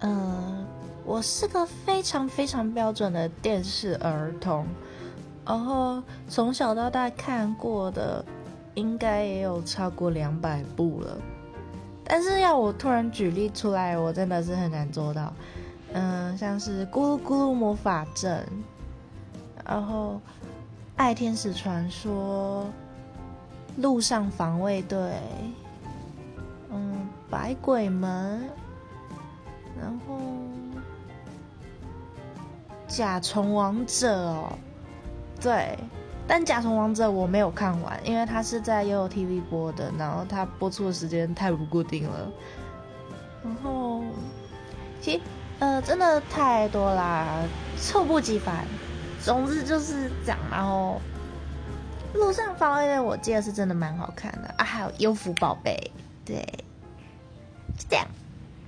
嗯，我是个非常非常标准的电视儿童，然后从小到大看过的应该也有超过两百部了。但是要我突然举例出来，我真的是很难做到。嗯，像是《咕噜咕噜魔法阵》，然后《爱天使传说》、《陆上防卫队》，嗯，《百鬼门》，甲虫王者》哦，对。但《甲虫王者》我没有看完，因为它是在悠悠 TV 播的，然后它播出的时间太不固定了。然后，其实呃，真的太多啦，猝不及防。总之就是这样。然后，《路上防卫队》我记得是真的蛮好看的啊，还有《优福宝贝》，对，就这样。